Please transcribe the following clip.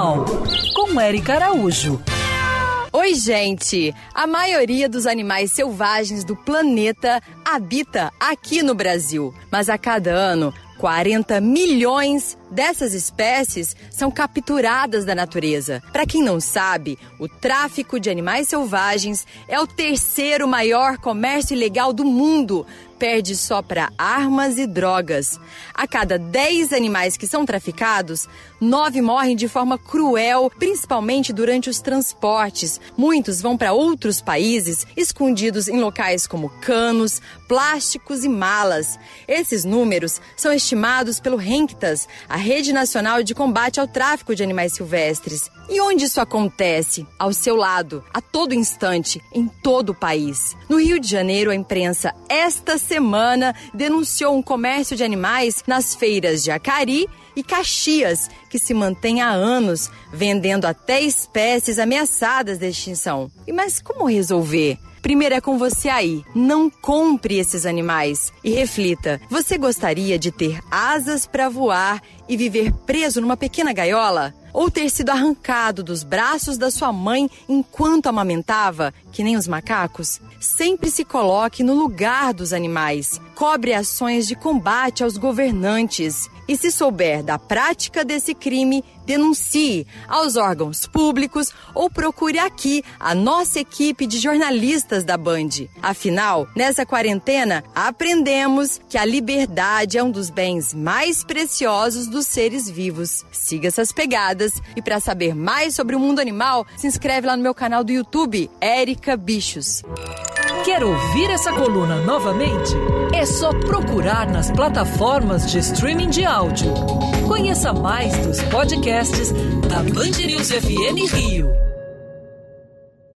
Animal, com Eric Araújo. Oi, gente! A maioria dos animais selvagens do planeta habita aqui no Brasil, mas a cada ano 40 milhões dessas espécies são capturadas da natureza. Para quem não sabe, o tráfico de animais selvagens é o terceiro maior comércio ilegal do mundo, perde só para armas e drogas. A cada 10 animais que são traficados, 9 morrem de forma cruel, principalmente durante os transportes. Muitos vão para outros países, escondidos em locais como canos, plásticos e malas. Esses números são estimados pelo RENCTAS, a Rede Nacional de Combate ao Tráfico de Animais Silvestres. E onde isso acontece? Ao seu lado, a todo instante, em todo o país. No Rio de Janeiro, a imprensa esta semana denunciou um comércio de animais nas feiras de Acari e Caxias, que se mantém há anos, vendendo até espécies ameaçadas de extinção. E mas como resolver? Primeiro é com você aí. Não compre esses animais e reflita: você gostaria de ter asas para voar e viver preso numa pequena gaiola? Ou ter sido arrancado dos braços da sua mãe enquanto amamentava, que nem os macacos? Sempre se coloque no lugar dos animais. Cobre ações de combate aos governantes. E se souber da prática desse crime, denuncie aos órgãos públicos ou procure aqui a nossa equipe de jornalistas da Band. Afinal, nessa quarentena, aprendemos que a liberdade é um dos bens mais preciosos dos seres vivos. Siga essas pegadas e para saber mais sobre o mundo animal, se inscreve lá no meu canal do YouTube, Érica Bichos. Quer ouvir essa coluna novamente? É só procurar nas plataformas de streaming de áudio. Conheça mais dos podcasts da Band News FM Rio.